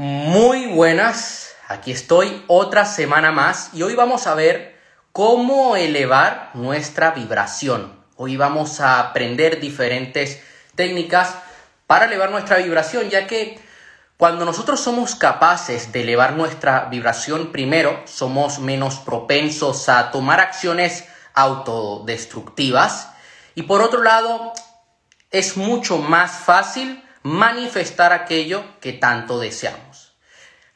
Muy buenas, aquí estoy otra semana más y hoy vamos a ver cómo elevar nuestra vibración. Hoy vamos a aprender diferentes técnicas para elevar nuestra vibración, ya que cuando nosotros somos capaces de elevar nuestra vibración, primero somos menos propensos a tomar acciones autodestructivas y por otro lado es mucho más fácil manifestar aquello que tanto deseamos.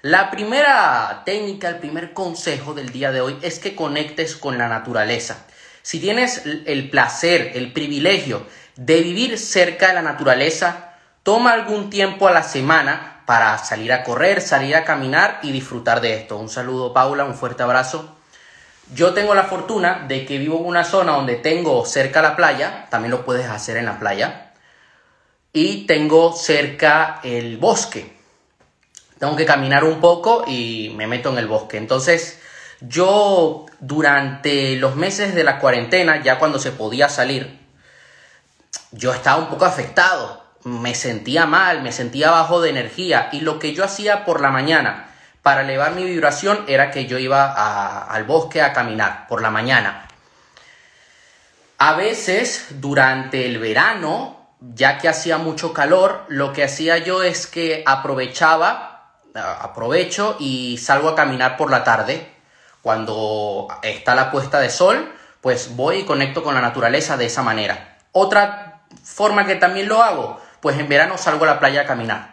La primera técnica, el primer consejo del día de hoy es que conectes con la naturaleza. Si tienes el placer, el privilegio de vivir cerca de la naturaleza, toma algún tiempo a la semana para salir a correr, salir a caminar y disfrutar de esto. Un saludo Paula, un fuerte abrazo. Yo tengo la fortuna de que vivo en una zona donde tengo cerca la playa, también lo puedes hacer en la playa, y tengo cerca el bosque. Tengo que caminar un poco y me meto en el bosque. Entonces, yo durante los meses de la cuarentena, ya cuando se podía salir, yo estaba un poco afectado. Me sentía mal, me sentía bajo de energía y lo que yo hacía por la mañana para elevar mi vibración era que yo iba al bosque a caminar por la mañana. A veces durante el verano ya que hacía mucho calor, lo que hacía yo es que aprovechaba, aprovecho y salgo a caminar por la tarde. Cuando está la puesta de sol, pues voy y conecto con la naturaleza de esa manera. Otra forma que también lo hago, pues en verano salgo a la playa a caminar.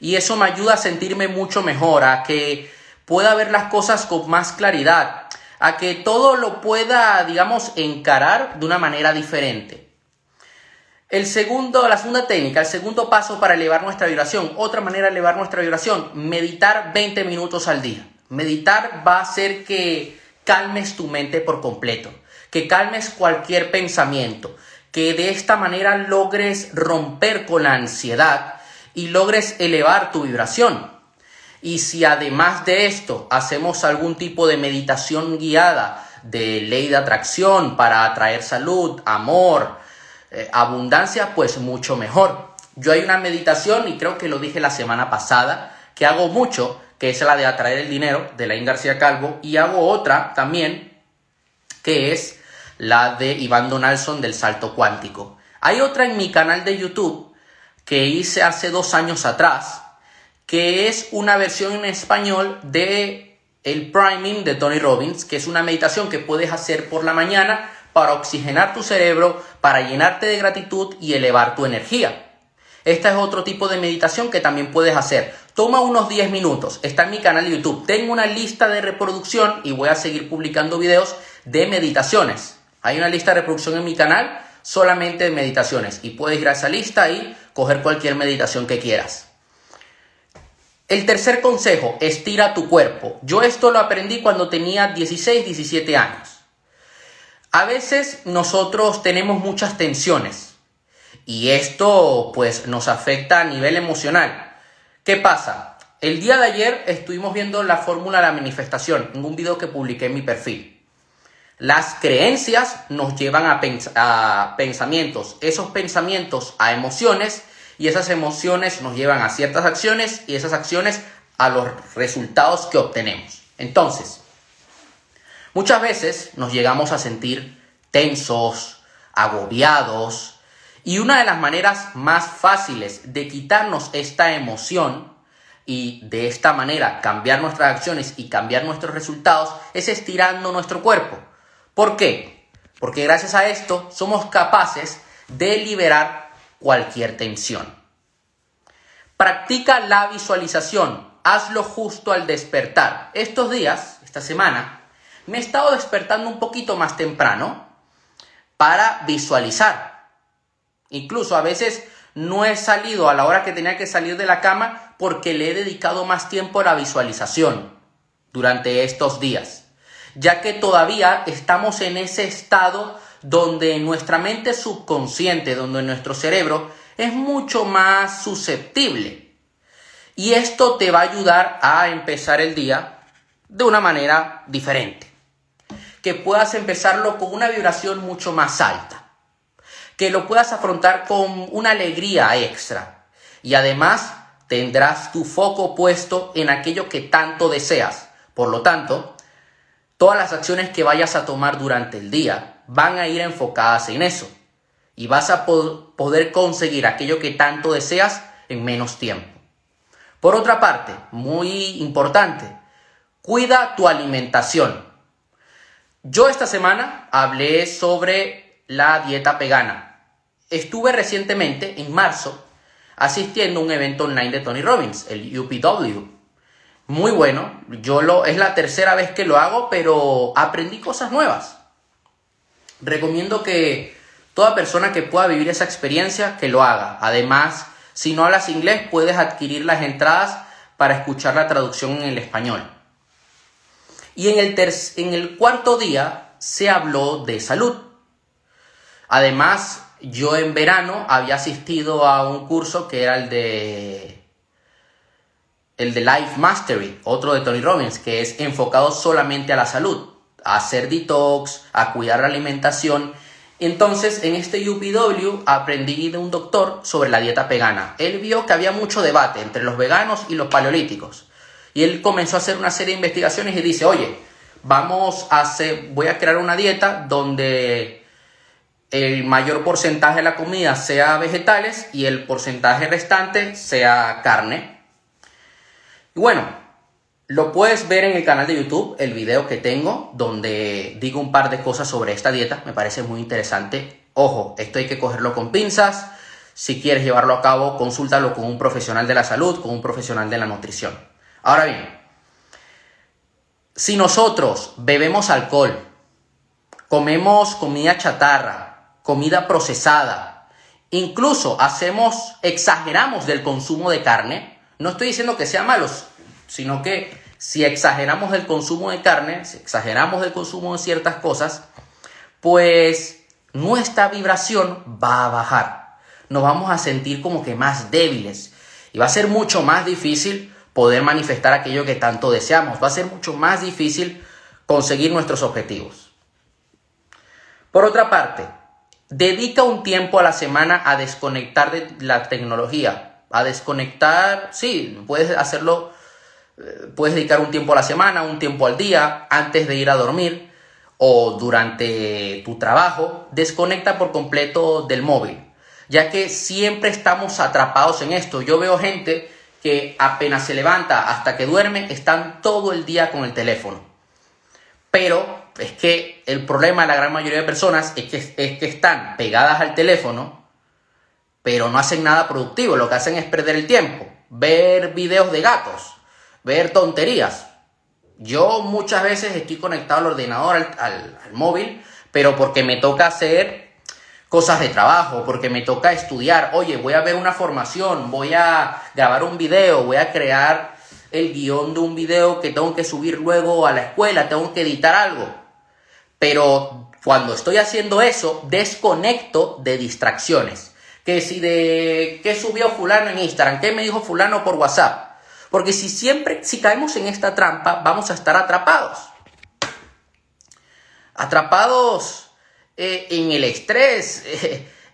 Y eso me ayuda a sentirme mucho mejor, a que pueda ver las cosas con más claridad, a que todo lo pueda, digamos, encarar de una manera diferente. El segundo, la segunda técnica, el segundo paso para elevar nuestra vibración, otra manera de elevar nuestra vibración, meditar 20 minutos al día. Meditar va a hacer que calmes tu mente por completo, que calmes cualquier pensamiento, que de esta manera logres romper con la ansiedad y logres elevar tu vibración. Y si además de esto hacemos algún tipo de meditación guiada de ley de atracción para atraer salud, amor, eh, abundancia, pues mucho mejor. Yo hay una meditación, y creo que lo dije la semana pasada, que hago mucho, que es la de atraer el dinero, de Laín García Calvo, y hago otra también, que es la de Iván Donaldson del salto cuántico. Hay otra en mi canal de YouTube que hice hace dos años atrás, que es una versión en español de el priming de Tony Robbins, que es una meditación que puedes hacer por la mañana para oxigenar tu cerebro, para llenarte de gratitud y elevar tu energía. Esta es otro tipo de meditación que también puedes hacer. Toma unos 10 minutos, está en mi canal de YouTube. Tengo una lista de reproducción y voy a seguir publicando videos de meditaciones. Hay una lista de reproducción en mi canal solamente de meditaciones y puedes ir a esa lista y coger cualquier meditación que quieras. El tercer consejo, estira tu cuerpo. Yo esto lo aprendí cuando tenía 16, 17 años. A veces nosotros tenemos muchas tensiones y esto pues nos afecta a nivel emocional. ¿Qué pasa? El día de ayer estuvimos viendo la fórmula de la manifestación en un video que publiqué en mi perfil. Las creencias nos llevan a, a pensamientos, esos pensamientos a emociones y esas emociones nos llevan a ciertas acciones y esas acciones a los resultados que obtenemos. Entonces, Muchas veces nos llegamos a sentir tensos, agobiados, y una de las maneras más fáciles de quitarnos esta emoción y de esta manera cambiar nuestras acciones y cambiar nuestros resultados es estirando nuestro cuerpo. ¿Por qué? Porque gracias a esto somos capaces de liberar cualquier tensión. Practica la visualización, hazlo justo al despertar. Estos días, esta semana, me he estado despertando un poquito más temprano para visualizar. Incluso a veces no he salido a la hora que tenía que salir de la cama porque le he dedicado más tiempo a la visualización durante estos días, ya que todavía estamos en ese estado donde nuestra mente subconsciente, donde nuestro cerebro es mucho más susceptible. Y esto te va a ayudar a empezar el día de una manera diferente que puedas empezarlo con una vibración mucho más alta, que lo puedas afrontar con una alegría extra y además tendrás tu foco puesto en aquello que tanto deseas. Por lo tanto, todas las acciones que vayas a tomar durante el día van a ir enfocadas en eso. Y vas a poder conseguir aquello que tanto deseas en menos tiempo. Por otra parte, muy importante, cuida tu alimentación. Yo esta semana hablé sobre la dieta vegana. Estuve recientemente, en marzo, asistiendo a un evento online de Tony Robbins, el UPW. Muy bueno, yo lo es la tercera vez que lo hago, pero aprendí cosas nuevas. Recomiendo que toda persona que pueda vivir esa experiencia que lo haga. Además, si no hablas inglés, puedes adquirir las entradas para escuchar la traducción en el español. Y en el, cuarto día se habló de salud. Además, yo en verano había asistido a un curso que era el de el de Life Mastery, otro de Tony Robbins, que es enfocado solamente a la salud, a hacer detox, a cuidar la alimentación entonces, en este UPW aprendí de un doctor sobre la dieta vegana. Él vio que había mucho debate entre los veganos y los paleolíticos. Y él comenzó a hacer una serie de investigaciones y dice, oye, vamos a hacer, voy a crear una dieta donde el mayor porcentaje de la comida sea vegetales y el porcentaje restante sea carne. Y bueno, lo puedes ver en el canal de YouTube, el video que tengo, donde digo un par de cosas sobre esta dieta, me parece muy interesante. Ojo, esto hay que cogerlo con pinzas. Si quieres llevarlo a cabo, consúltalo con un profesional de la salud, con un profesional de la nutrición. Ahora bien, si nosotros bebemos alcohol, comemos comida chatarra, comida procesada, incluso hacemos, exageramos del consumo de carne, no estoy diciendo que sea malo, sino que si exageramos el consumo de carne, si exageramos el consumo de ciertas cosas, pues nuestra vibración va a bajar. Nos vamos a sentir como que más débiles y va a ser mucho más difícil poder manifestar aquello que tanto deseamos. Va a ser mucho más difícil conseguir nuestros objetivos. Por otra parte, dedica un tiempo a la semana a desconectar de la tecnología, a desconectar, sí, puedes hacerlo puedes dedicar un tiempo a la semana, un tiempo al día, antes de ir a dormir o durante tu trabajo, desconecta por completo del móvil, ya que siempre estamos atrapados en esto. Yo veo gente que apenas se levanta hasta que duerme, están todo el día con el teléfono. Pero es que el problema de la gran mayoría de personas es que, es que están pegadas al teléfono, pero no hacen nada productivo, lo que hacen es perder el tiempo, ver videos de gatos, ver tonterías. Yo muchas veces estoy conectado al ordenador, al, móvil, pero porque me toca hacer cosas de trabajo, porque me toca estudiar. Oye, voy a ver una formación, voy a grabar un video, voy a crear el guion de un video que tengo que subir luego a la escuela, tengo que editar algo. Pero cuando estoy haciendo eso, desconecto de distracciones. Que si de qué subió fulano en Instagram, qué me dijo fulano por WhatsApp. Porque si siempre, si caemos en esta trampa, vamos a estar atrapados. Atrapados eh, en el estrés,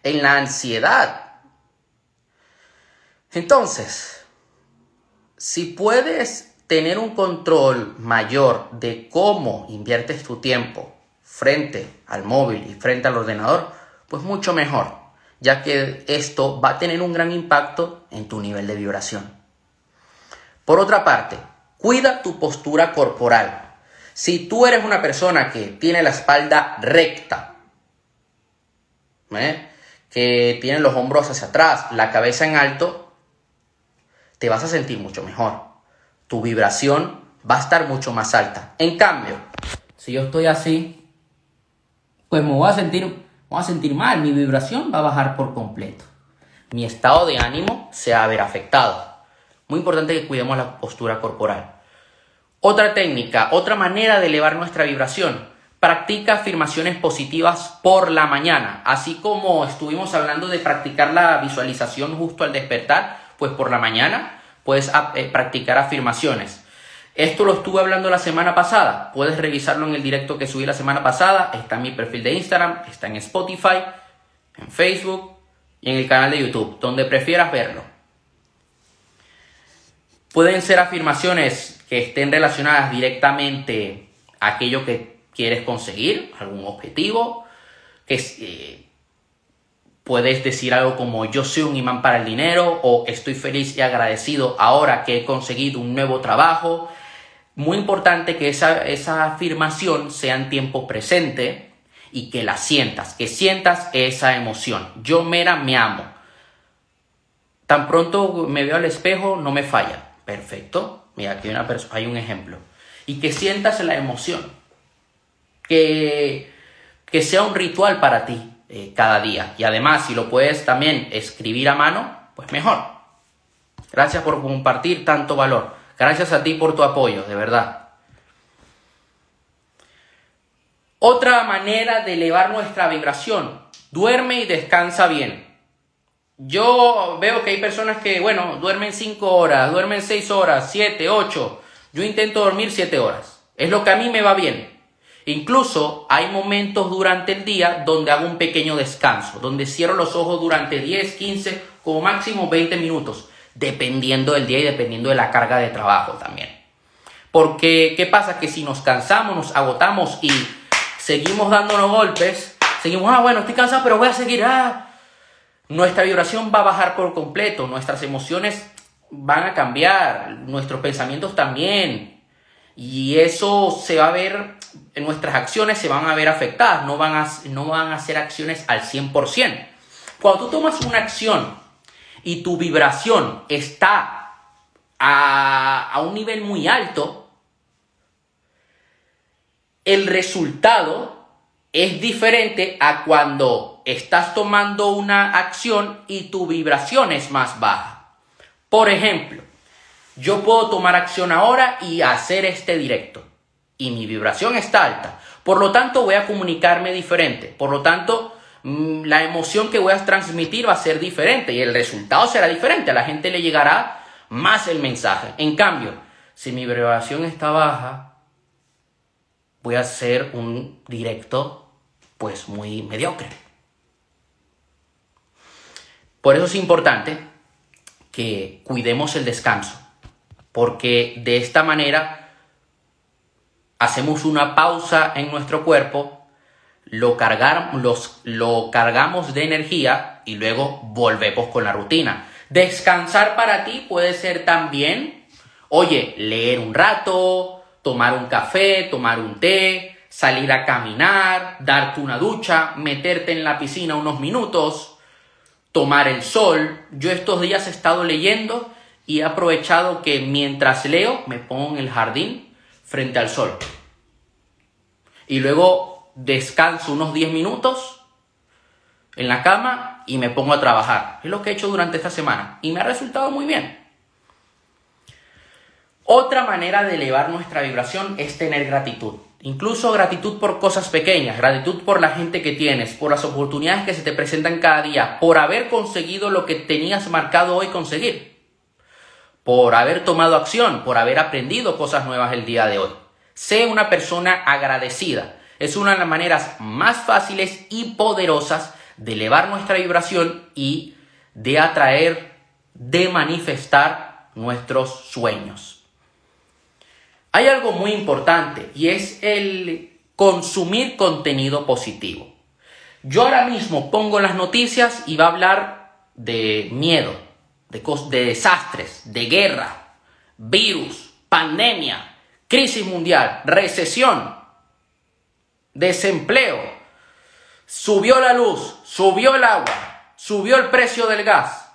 en la ansiedad. Entonces, si puedes tener un control mayor de cómo inviertes tu tiempo frente al móvil y frente al ordenador, pues mucho mejor, ya que esto va a tener un gran impacto en tu nivel de vibración. Por otra parte, cuida tu postura corporal. Si tú eres una persona que tiene la espalda recta, ¿eh? que tiene los hombros hacia atrás, la cabeza en alto, te vas a sentir mucho mejor. Tu vibración va a estar mucho más alta. En cambio, si yo estoy así, pues me voy a sentir, me voy a sentir mal, mi vibración va a bajar por completo. Mi estado de ánimo se va a ver afectado. Muy importante que cuidemos la postura corporal. Otra técnica, otra manera de elevar nuestra vibración. Practica afirmaciones positivas por la mañana. Así como estuvimos hablando de practicar la visualización justo al despertar, pues por la mañana puedes eh, practicar afirmaciones. Esto lo estuve hablando la semana pasada. Puedes revisarlo en el directo que subí la semana pasada. Está en mi perfil de Instagram, está en Spotify, en Facebook y en el canal de YouTube, donde prefieras verlo. Pueden ser afirmaciones que estén relacionadas directamente a aquello que quieres conseguir, algún objetivo, que eh, puedes decir algo como yo soy un imán para el dinero o estoy feliz y agradecido ahora que he conseguido un nuevo trabajo. Muy importante que esa, esa afirmación sea en tiempo presente y que la sientas, que sientas esa emoción. Yo mera me amo. Tan pronto me veo al espejo, no me falla. Perfecto. Mira, aquí hay, un ejemplo. Y que sientas la emoción. Que, que sea un ritual para ti eh, cada día. Y además, si lo puedes también escribir a mano, pues mejor. Gracias por compartir tanto valor. Gracias a ti por tu apoyo, de verdad. Otra manera de elevar nuestra vibración. Duerme y descansa bien. Yo veo que hay personas que, bueno, duermen 5 horas, duermen 6 horas, 7, 8. Yo intento dormir 7 horas. Es lo que a mí me va bien. Incluso hay momentos durante el día donde hago un pequeño descanso, donde cierro los ojos durante 10, 15, como máximo 20 minutos, dependiendo del día y dependiendo de la carga de trabajo también. Porque, ¿qué pasa? Que si nos cansamos, nos agotamos y seguimos dándonos golpes, seguimos, ah, bueno, estoy cansado, pero voy a seguir, ah, nuestra vibración va a bajar por completo, nuestras emociones van a cambiar, nuestros pensamientos también. Y eso se va a ver, nuestras acciones se van a ver afectadas, no van a, no van a ser acciones al 100%. Cuando tú tomas una acción y tu vibración está a, a un nivel muy alto, el resultado es diferente a cuando estás tomando una acción y tu vibración es más baja. Por ejemplo, yo puedo tomar acción ahora y hacer este directo y mi vibración está alta. Por lo tanto, voy a comunicarme diferente. Por lo tanto, mm, la emoción que voy a transmitir va a ser diferente y el resultado será diferente. A la gente le llegará más el mensaje. En cambio, si mi vibración está baja, voy a hacer un directo pues muy mediocre. Por eso es importante que cuidemos el descanso, porque de esta manera hacemos una pausa en nuestro cuerpo, lo, lo cargamos de energía y luego volvemos con la rutina. Descansar para ti puede ser también, oye, leer un rato, tomar un café, tomar un té, salir a caminar, darte una ducha, meterte en la piscina unos minutos, tomar el sol. Yo estos días he estado leyendo y he aprovechado que mientras leo me pongo en el jardín frente al sol. Y luego descanso unos 10 minutos en la cama y me pongo a trabajar. Es lo que he hecho durante esta semana y me ha resultado muy bien. Otra manera de elevar nuestra vibración es tener gratitud. Incluso gratitud por cosas pequeñas, gratitud por la gente que tienes, por las oportunidades que se te presentan cada día, por haber conseguido lo que tenías marcado hoy conseguir, por haber tomado acción, por haber aprendido cosas nuevas el día de hoy. Sé una persona agradecida. Es una de las maneras más fáciles y poderosas de elevar nuestra vibración y de atraer, de manifestar nuestros sueños hay algo muy importante y es el consumir contenido positivo. Yo ahora mismo pongo las noticias y va a hablar de miedo, de, de desastres, de guerra, virus, pandemia, crisis mundial, recesión, desempleo, subió la luz, subió el agua, subió el precio del gas.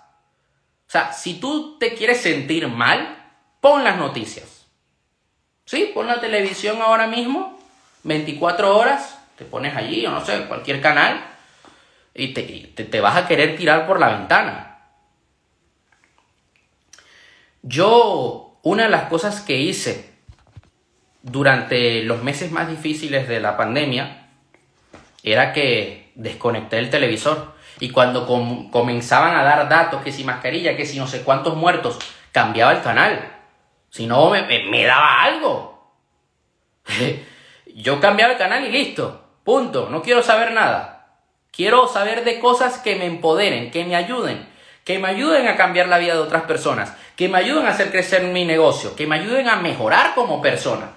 O sea, si tú te quieres sentir mal, pon las noticias. Sí, pon la televisión ahora mismo, 24 horas, te pones allí, o no sé, cualquier canal, y te, te vas a querer tirar por la ventana. Yo, una de las cosas que hice durante los meses más difíciles de la pandemia era que desconecté el televisor. Y cuando comenzaban a dar datos, que si mascarilla, que si no sé cuántos muertos, cambiaba el canal. Si no, me, daba algo. Yo cambiaba el canal y listo. Punto. No quiero saber nada. Quiero saber de cosas que me empoderen, que me ayuden, que me ayuden a cambiar la vida de otras personas, que me ayuden a hacer crecer mi negocio, que me ayuden a mejorar como persona,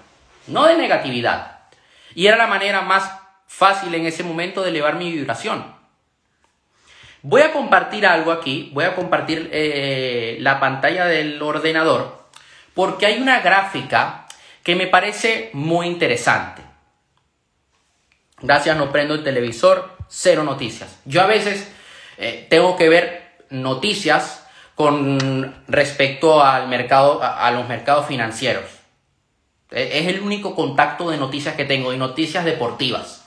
no de negatividad. Y era la manera más fácil en ese momento de elevar mi vibración. Voy a compartir algo aquí, voy a compartir eh, la pantalla del ordenador, porque hay una gráfica que me parece muy interesante. Gracias, no prendo el televisor, cero noticias. Yo a veces eh, tengo que ver noticias con respecto al mercado, a, los mercados financieros. E, es el único contacto de noticias que tengo y noticias deportivas.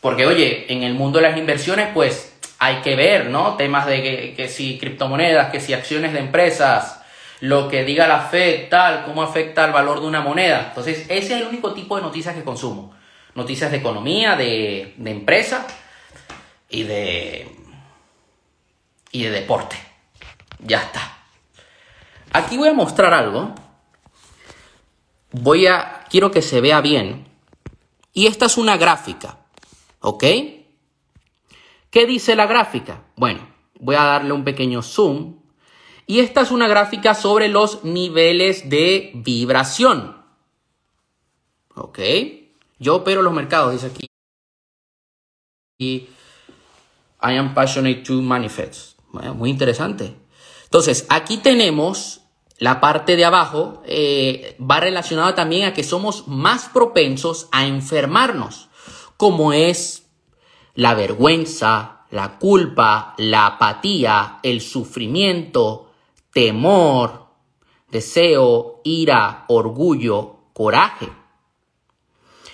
Porque, oye, en el mundo de las inversiones, pues hay que ver, ¿no? Temas de que, si criptomonedas, que si acciones de empresas, lo que diga la Fed, tal, cómo afecta el valor de una moneda. Entonces, ese es el único tipo de noticias que consumo. Noticias de economía, de, de empresa y de, y de deporte. Ya está. Aquí voy a mostrar algo. Voy a, quiero que se vea bien. Y esta es una gráfica. ¿Ok? ¿Qué dice la gráfica? Bueno, voy a darle un pequeño zoom. Y esta es una gráfica sobre los niveles de vibración. ¿Ok? Yo opero los mercados, dice aquí. Y I am passionate to manifest. Muy interesante. Entonces, aquí tenemos la parte de abajo, eh, va relacionada también a que somos más propensos a enfermarnos, como es la vergüenza, la culpa, la apatía, el sufrimiento, temor, deseo, ira, orgullo, coraje.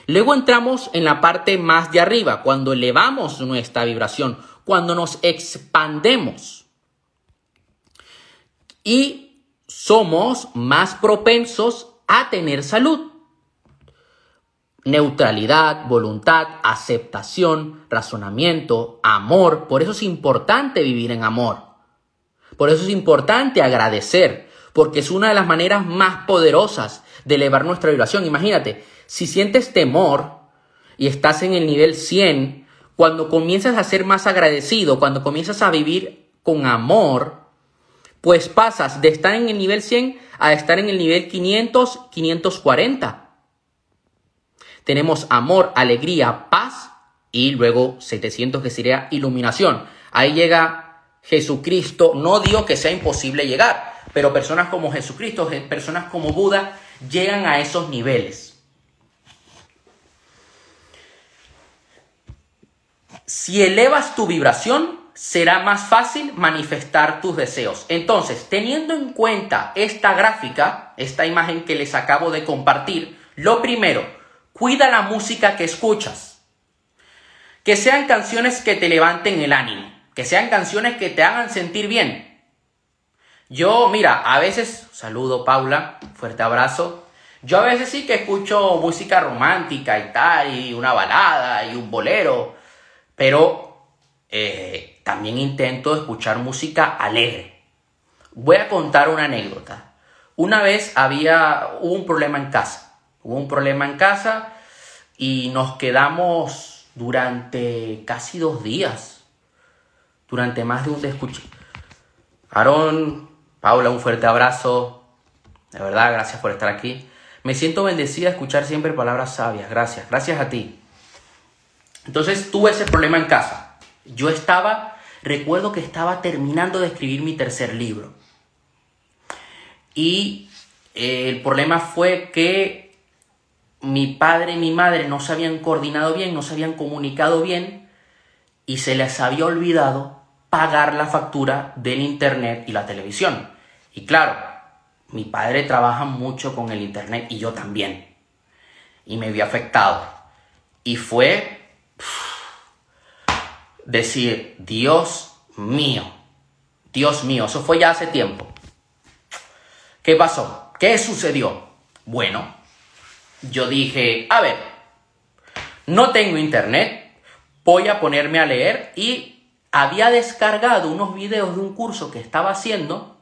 Luego entramos en la parte más de arriba, cuando elevamos nuestra vibración, cuando nos expandemos. Y somos más propensos a tener salud neutralidad, voluntad, aceptación, razonamiento, amor. Por eso es importante vivir en amor. Por eso es importante agradecer, porque es una de las maneras más poderosas de elevar nuestra vibración. Imagínate, si sientes temor y estás en el nivel 100, cuando comienzas a ser más agradecido, cuando comienzas a vivir con amor, pues pasas de estar en el nivel 100 a estar en el nivel 500, 540 tenemos amor, alegría, paz y luego 700 que sería iluminación. Ahí llega Jesucristo. No digo que sea imposible llegar, pero personas como Jesucristo, personas como Buda, llegan a esos niveles. Si elevas tu vibración, será más fácil manifestar tus deseos. Entonces, teniendo en cuenta esta gráfica, esta imagen que les acabo de compartir, lo primero, Cuida la música que escuchas. Que sean canciones que te levanten el ánimo. Que sean canciones que te hagan sentir bien. Yo, mira, a veces, saludo Paula, fuerte abrazo. Yo a veces sí que escucho música romántica y tal, y una balada y un bolero, pero eh, también intento escuchar música alegre. Voy a contar una anécdota. Una vez había, un problema en casa Hubo un problema en casa y nos quedamos durante casi dos días. Durante más de un escuché. Aarón, Paula, un fuerte abrazo. De verdad, gracias por estar aquí. Me siento bendecida de escuchar siempre palabras sabias. Gracias, gracias a ti. Entonces tuve ese problema en casa. Yo estaba, recuerdo que estaba terminando de escribir mi tercer libro. Y eh, el problema fue que mi padre y mi madre no se habían coordinado bien, no se habían comunicado bien y se les había olvidado pagar la factura del internet y la televisión. Y claro, mi padre trabaja mucho con el internet y yo también. Y me había afectado. Y fue decir, Dios mío, Dios mío, eso fue ya hace tiempo. ¿Qué pasó? ¿Qué sucedió? Bueno, yo dije, a ver, no tengo internet, voy a ponerme a leer y había descargado unos videos de un curso que estaba haciendo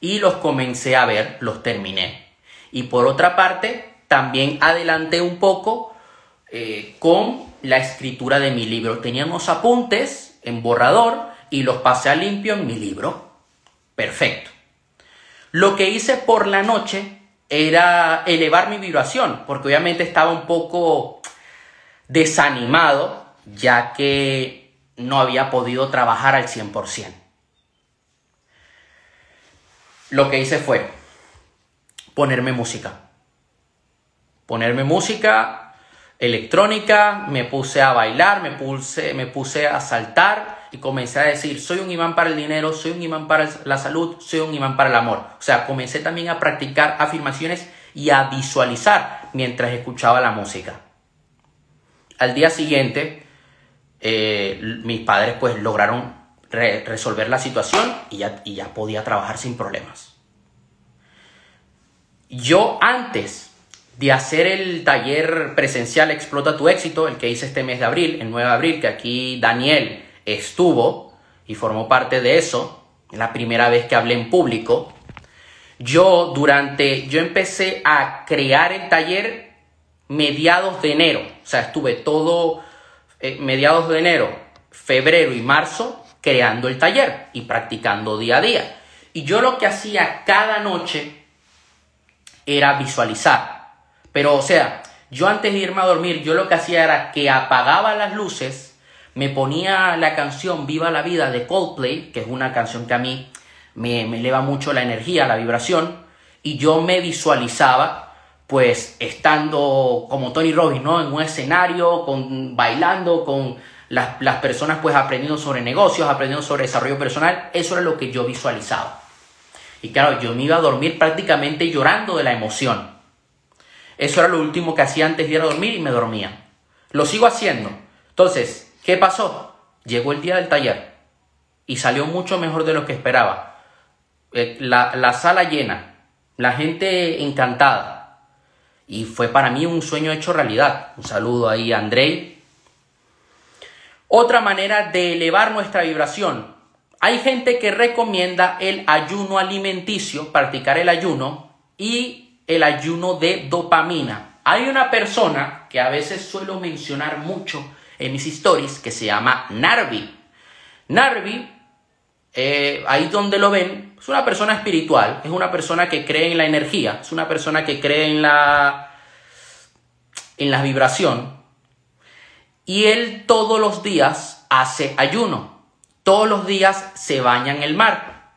y los comencé a ver, los terminé. Y por otra parte, también adelanté un poco eh, con la escritura de mi libro. Tenía unos apuntes en borrador y los pasé a limpio en mi libro. Perfecto. Lo que hice por la noche era elevar mi vibración, porque obviamente estaba un poco desanimado, ya que no había podido trabajar al 100%. Lo que hice fue ponerme música. Ponerme música electrónica, me puse a bailar, me puse, me puse a saltar y comencé a decir, soy un imán para el dinero, soy un imán para la salud, soy un imán para el amor. O sea, comencé también a practicar afirmaciones y a visualizar mientras escuchaba la música. Al día siguiente, eh, mis padres pues lograron resolver la situación y ya, y ya podía trabajar sin problemas. Yo antes de hacer el taller presencial Explota tu éxito, el que hice este mes de abril, el 9 de abril, que aquí Daniel estuvo y formó parte de eso, la primera vez que hablé en público, yo durante, yo empecé a crear el taller mediados de enero, o sea, estuve todo eh, mediados de enero, febrero y marzo creando el taller y practicando día a día. Y yo lo que hacía cada noche era visualizar. Pero, o sea, yo antes de irme a dormir, yo lo que hacía era que apagaba las luces, me ponía la canción Viva la Vida de Coldplay, que es una canción que a mí me, eleva mucho la energía, la vibración, y yo me visualizaba, pues, estando como Tony Robbins, ¿no? En un escenario, con, bailando, con las, las personas, pues, aprendiendo sobre negocios, aprendiendo sobre desarrollo personal. Eso era lo que yo visualizaba. Y claro, yo me iba a dormir prácticamente llorando de la emoción. Eso era lo último que hacía antes de ir a dormir y me dormía. Lo sigo haciendo. Entonces, ¿qué pasó? Llegó el día del taller y salió mucho mejor de lo que esperaba. Eh, la, la sala llena, la gente encantada. Y fue para mí un sueño hecho realidad. Un saludo ahí a Andrei. Otra manera de elevar nuestra vibración hay gente que recomienda el ayuno alimenticio, practicar el ayuno y el ayuno de dopamina. Hay una persona que a veces suelo mencionar mucho en mis stories que se llama Narvi. Narvi, eh, ahí donde lo ven, es una persona espiritual, es una persona que cree en la energía, es una persona que cree en la, en la vibración. Y él todos los días hace ayuno. Todos los días se baña en el mar.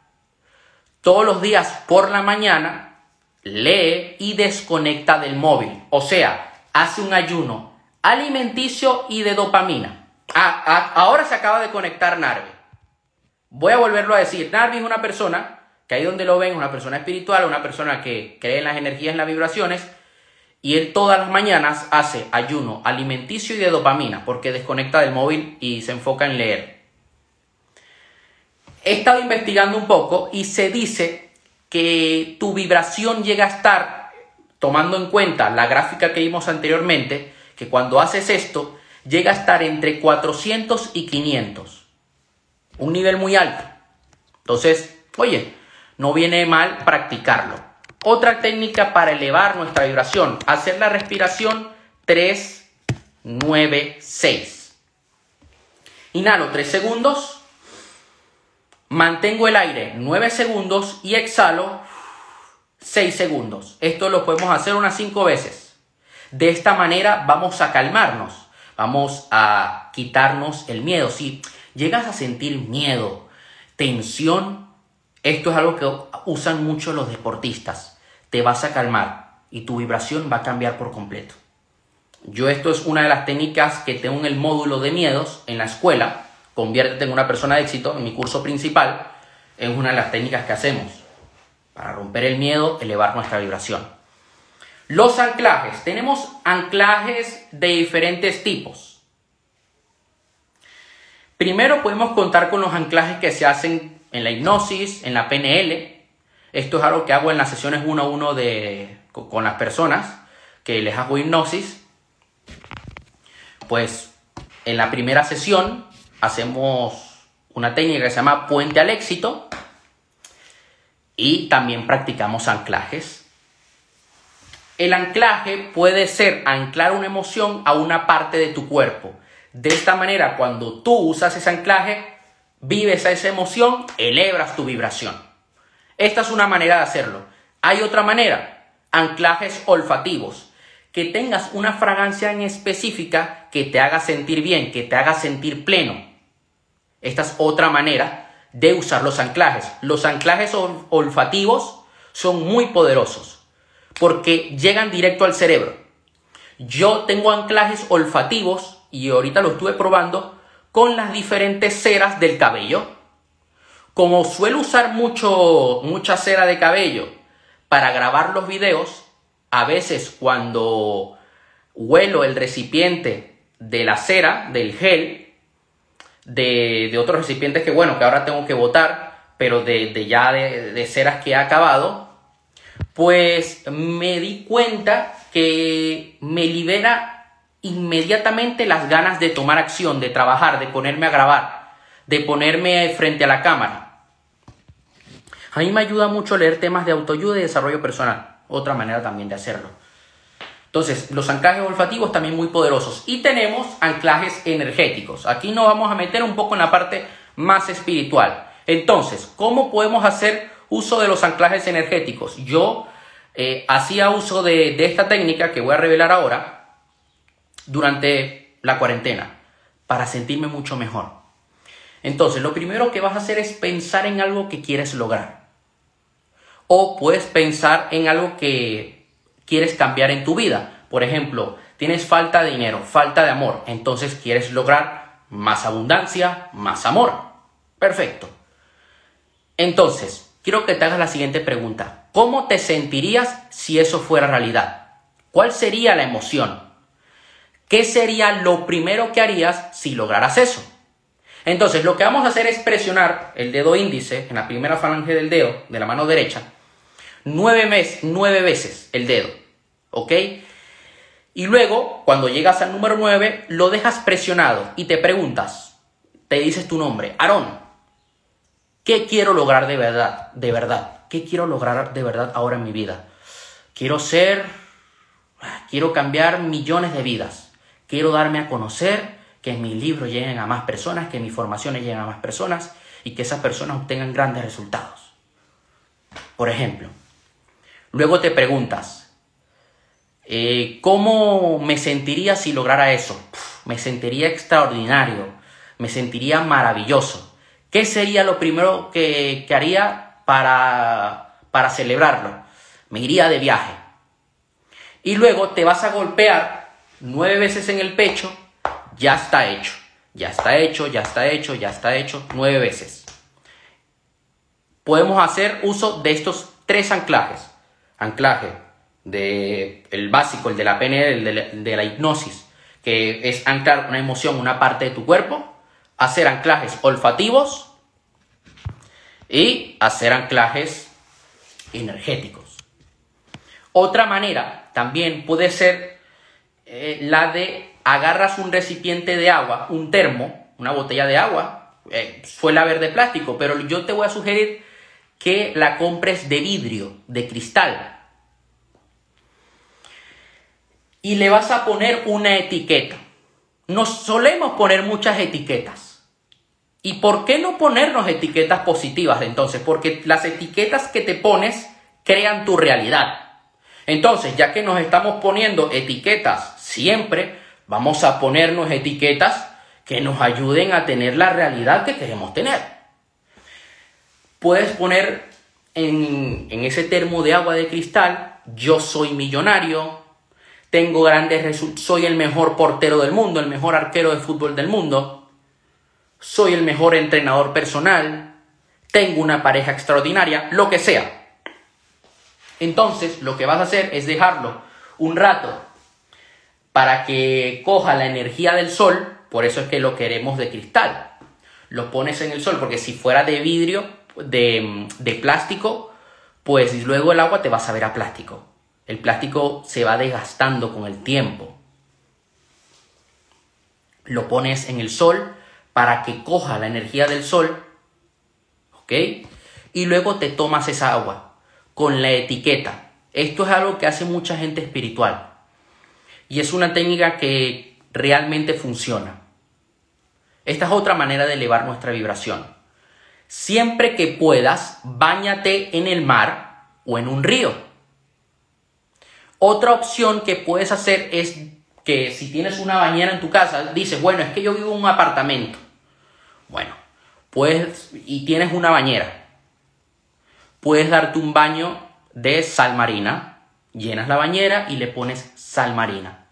Todos los días por la mañana lee y desconecta del móvil. O sea, hace un ayuno alimenticio y de dopamina. Ah, ah, ahora se acaba de conectar Narvi. Voy a volverlo a decir. Narvi es una persona que ahí donde lo ven, una persona espiritual, una persona que cree en las energías, en las vibraciones. Y él todas las mañanas hace ayuno alimenticio y de dopamina porque desconecta del móvil y se enfoca en leer he estado investigando un poco y se dice que tu vibración llega a estar, tomando en cuenta la gráfica que vimos anteriormente, que cuando haces esto, llega a estar entre 400 y 500. Un nivel muy alto. Entonces, oye, no viene mal practicarlo. Otra técnica para elevar nuestra vibración, hacer la respiración 3, 9, 6. Inhalo 3 segundos. Mantengo el aire 9 segundos y exhalo 6 segundos. Esto lo podemos hacer unas 5 veces. De esta manera vamos a calmarnos, vamos a quitarnos el miedo. Si llegas a sentir miedo, tensión, esto es algo que usan mucho los deportistas. Te vas a calmar y tu vibración va a cambiar por completo. Yo esto es una de las técnicas que tengo en el módulo de miedos en la escuela conviértete en una persona de éxito, en mi curso principal, es una de las técnicas que hacemos para romper el miedo, elevar nuestra vibración. Los anclajes. Tenemos anclajes de diferentes tipos. Primero podemos contar con los anclajes que se hacen en la hipnosis, en la PNL. Esto es algo que hago en las sesiones uno a uno de, con las personas que les hago hipnosis. Pues en la primera sesión hacemos una técnica que se llama puente al éxito y también practicamos anclajes. El anclaje puede ser anclar una emoción a una parte de tu cuerpo. De esta manera, cuando tú usas ese anclaje, vives a esa emoción, elevas tu vibración. Esta es una manera de hacerlo. Hay otra manera, anclajes olfativos. Que tengas una fragancia en específica que te haga sentir bien, que te haga sentir pleno. Esta es otra manera de usar los anclajes. Los anclajes olfativos son muy poderosos porque llegan directo al cerebro. Yo tengo anclajes olfativos y ahorita lo estuve probando con las diferentes ceras del cabello. Como suelo usar mucho, mucha cera de cabello para grabar los videos, a veces cuando huelo el recipiente de la cera, del gel, de, otros recipientes que bueno, que ahora tengo que botar, pero de, ya de, de ceras que he acabado, pues me di cuenta que me libera inmediatamente las ganas de tomar acción, de trabajar, de ponerme a grabar, de ponerme frente a la cámara. A mí me ayuda mucho leer temas de autoayuda y desarrollo personal. Otra manera también de hacerlo. Entonces, los anclajes olfativos también muy poderosos. Y tenemos anclajes energéticos. Aquí nos vamos a meter un poco en la parte más espiritual. Entonces, ¿cómo podemos hacer uso de los anclajes energéticos? Yo eh, hacía uso de, de esta técnica que voy a revelar ahora durante la cuarentena para sentirme mucho mejor. Entonces, lo primero que vas a hacer es pensar en algo que quieres lograr. O puedes pensar en algo que quieres cambiar en tu vida. Por ejemplo, tienes falta de dinero, falta de amor. Entonces quieres lograr más abundancia, más amor. Perfecto. Entonces, quiero que te hagas la siguiente pregunta. ¿Cómo te sentirías si eso fuera realidad? ¿Cuál sería la emoción? ¿Qué sería lo primero que harías si lograras eso? Entonces, lo que vamos a hacer es presionar el dedo índice en la primera falange del dedo de la mano derecha nueve, veces, nueve veces el dedo. ¿Ok? Y luego, cuando llegas al número 9, lo dejas presionado y te preguntas, te dices tu nombre, Aarón, ¿qué quiero lograr de verdad? De verdad, ¿qué quiero lograr de verdad ahora en mi vida? Quiero ser, quiero cambiar millones de vidas. Quiero darme a conocer, que mis libros lleguen a más personas, que mis formaciones lleguen a más personas y que esas personas obtengan grandes resultados. Por ejemplo, luego te preguntas, eh, ¿cómo me sentiría si lograra eso? me sentiría extraordinario, me sentiría maravilloso. ¿Qué sería lo primero que, que haría para, para celebrarlo? Me iría de viaje. Y luego te vas a golpear nueve veces en el pecho, ya está hecho. Ya está hecho, ya está hecho, ya está hecho, nueve veces. Podemos hacer uso de estos tres anclajes. Anclaje de el básico, el de la PNL, el de la, hipnosis, que es anclar una emoción, una parte de tu cuerpo. Hacer anclajes olfativos y hacer anclajes energéticos. Otra manera también puede ser eh, la de agarras un recipiente de agua, un termo, una botella de agua, eh, suele haber de plástico, pero yo te voy a sugerir que la compres de vidrio, de cristal. Y le vas a poner una etiqueta. Nos solemos poner muchas etiquetas. ¿Y por qué no ponernos etiquetas positivas entonces? Porque las etiquetas que te pones crean tu realidad. Entonces, ya que nos estamos poniendo etiquetas siempre, vamos a ponernos etiquetas que nos ayuden a tener la realidad que queremos tener. Puedes poner en, ese termo de agua de cristal, yo soy millonario, tengo grandes resultados, soy el mejor portero del mundo, el mejor arquero de fútbol del mundo, soy el mejor entrenador personal, tengo una pareja extraordinaria, lo que sea. Entonces, lo que vas a hacer es dejarlo un rato para que coja la energía del sol, por eso es que lo queremos de cristal. Lo pones en el sol, porque si fuera de vidrio, de, de plástico, pues luego el agua te va a saber a plástico. El plástico se va desgastando con el tiempo. Lo pones en el sol para que coja la energía del sol, ¿ok? Y luego te tomas esa agua con la etiqueta. Esto es algo que hace mucha gente espiritual. Y es una técnica que realmente funciona. Esta es otra manera de elevar nuestra vibración. Siempre que puedas, báñate en el mar o en un río. Otra opción que puedes hacer es que si tienes una bañera en tu casa, dices, bueno, es que yo vivo en un apartamento. Bueno, pues, y tienes una bañera. Puedes darte un baño de sal marina, llenas la bañera y le pones sal marina.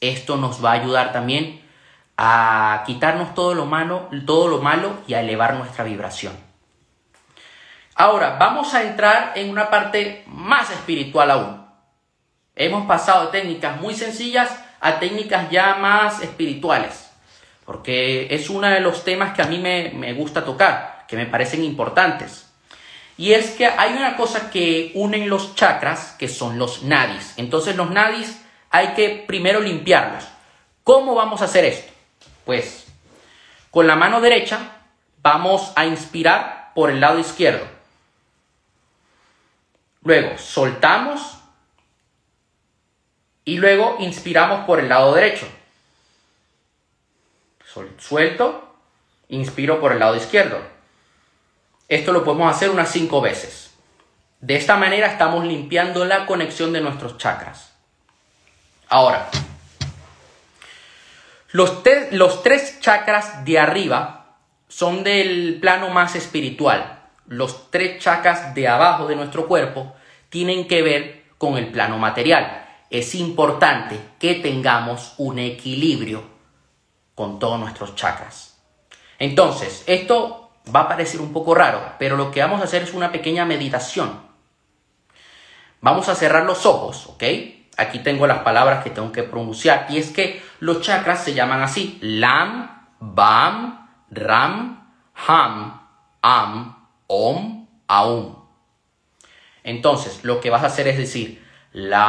Esto nos va a ayudar también a quitarnos todo lo malo, todo lo malo y a elevar nuestra vibración. Ahora, vamos a entrar en una parte más espiritual aún. Hemos pasado de técnicas muy sencillas a técnicas ya más espirituales, porque es uno de los temas que a mí me, me gusta tocar, que me parecen importantes. Y es que hay una cosa que unen los chakras, que son los nadis. Entonces los nadis hay que primero limpiarlos. ¿Cómo vamos a hacer esto? Pues con la mano derecha vamos a inspirar por el lado izquierdo. Luego soltamos y luego inspiramos por el lado derecho. Suelto, inspiro por el lado izquierdo. Esto lo podemos hacer unas cinco veces. De esta manera estamos limpiando la conexión de nuestros chakras. Ahora, los, los tres chakras de arriba son del plano más espiritual. Los tres chakras de abajo de nuestro cuerpo tienen que ver con el plano material. Es importante que tengamos un equilibrio con todos nuestros chakras. Entonces, esto va a parecer un poco raro, pero lo que vamos a hacer es una pequeña meditación. Vamos a cerrar los ojos, ¿ok? Aquí tengo las palabras que tengo que pronunciar. Y es que los chakras se llaman así. Lam, Bam, Ram, Ham, Am, Om, Aum. Entonces, lo que vas a hacer es decir, Lam,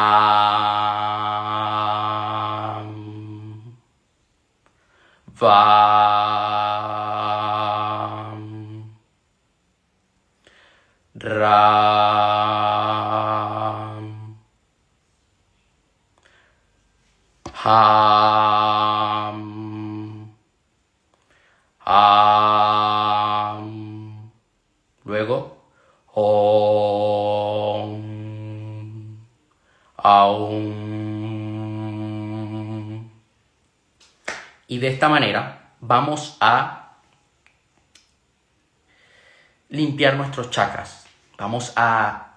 Vam, Ram, Ham. Ham. Luego. Om. Aum. Y de esta manera vamos a limpiar nuestros chakras. Vamos a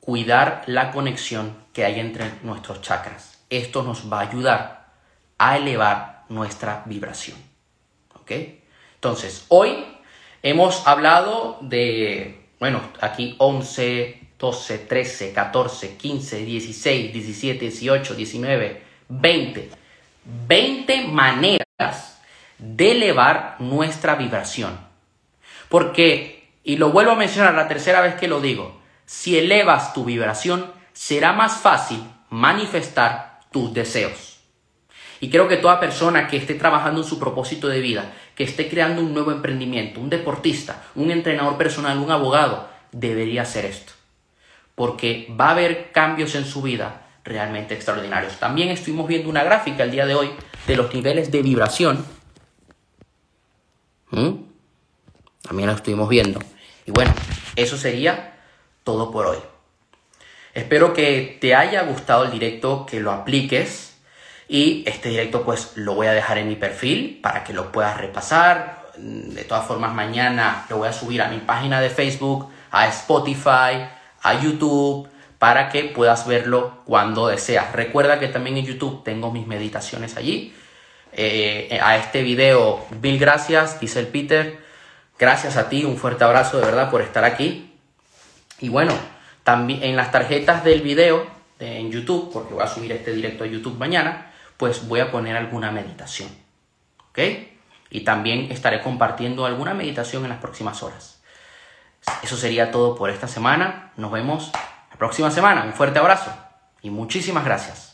cuidar la conexión que hay entre nuestros chakras esto nos va a ayudar a elevar nuestra vibración. ¿Ok? Entonces, hoy hemos hablado de, bueno, aquí 11, 12, 13, 14, 15, 16, 17, 18, 19, 20. 20 maneras de elevar nuestra vibración. Porque, y lo vuelvo a mencionar la tercera vez que lo digo, si elevas tu vibración, será más fácil manifestar tus deseos. Y creo que toda persona que esté trabajando en su propósito de vida, que esté creando un nuevo emprendimiento, un deportista, un entrenador personal, un abogado, debería hacer esto. Porque va a haber cambios en su vida realmente extraordinarios. También estuvimos viendo una gráfica el día de hoy de los niveles de vibración. ¿Mm? También lo estuvimos viendo. Y bueno, eso sería todo por hoy. Espero que te haya gustado el directo, que lo apliques y este directo pues lo voy a dejar en mi perfil para que lo puedas repasar. De todas formas mañana lo voy a subir a mi página de Facebook, a Spotify, a YouTube para que puedas verlo cuando deseas. Recuerda que también en YouTube tengo mis meditaciones allí. Eh, a este video, mil gracias, dice el Peter. Gracias a ti, un fuerte abrazo de verdad por estar aquí. Y bueno, también en las tarjetas del video en YouTube, porque voy a subir este directo a YouTube mañana, pues voy a poner alguna meditación. ¿Ok? Y también estaré compartiendo alguna meditación en las próximas horas. Eso sería todo por esta semana. Nos vemos la próxima semana. Un fuerte abrazo y muchísimas gracias.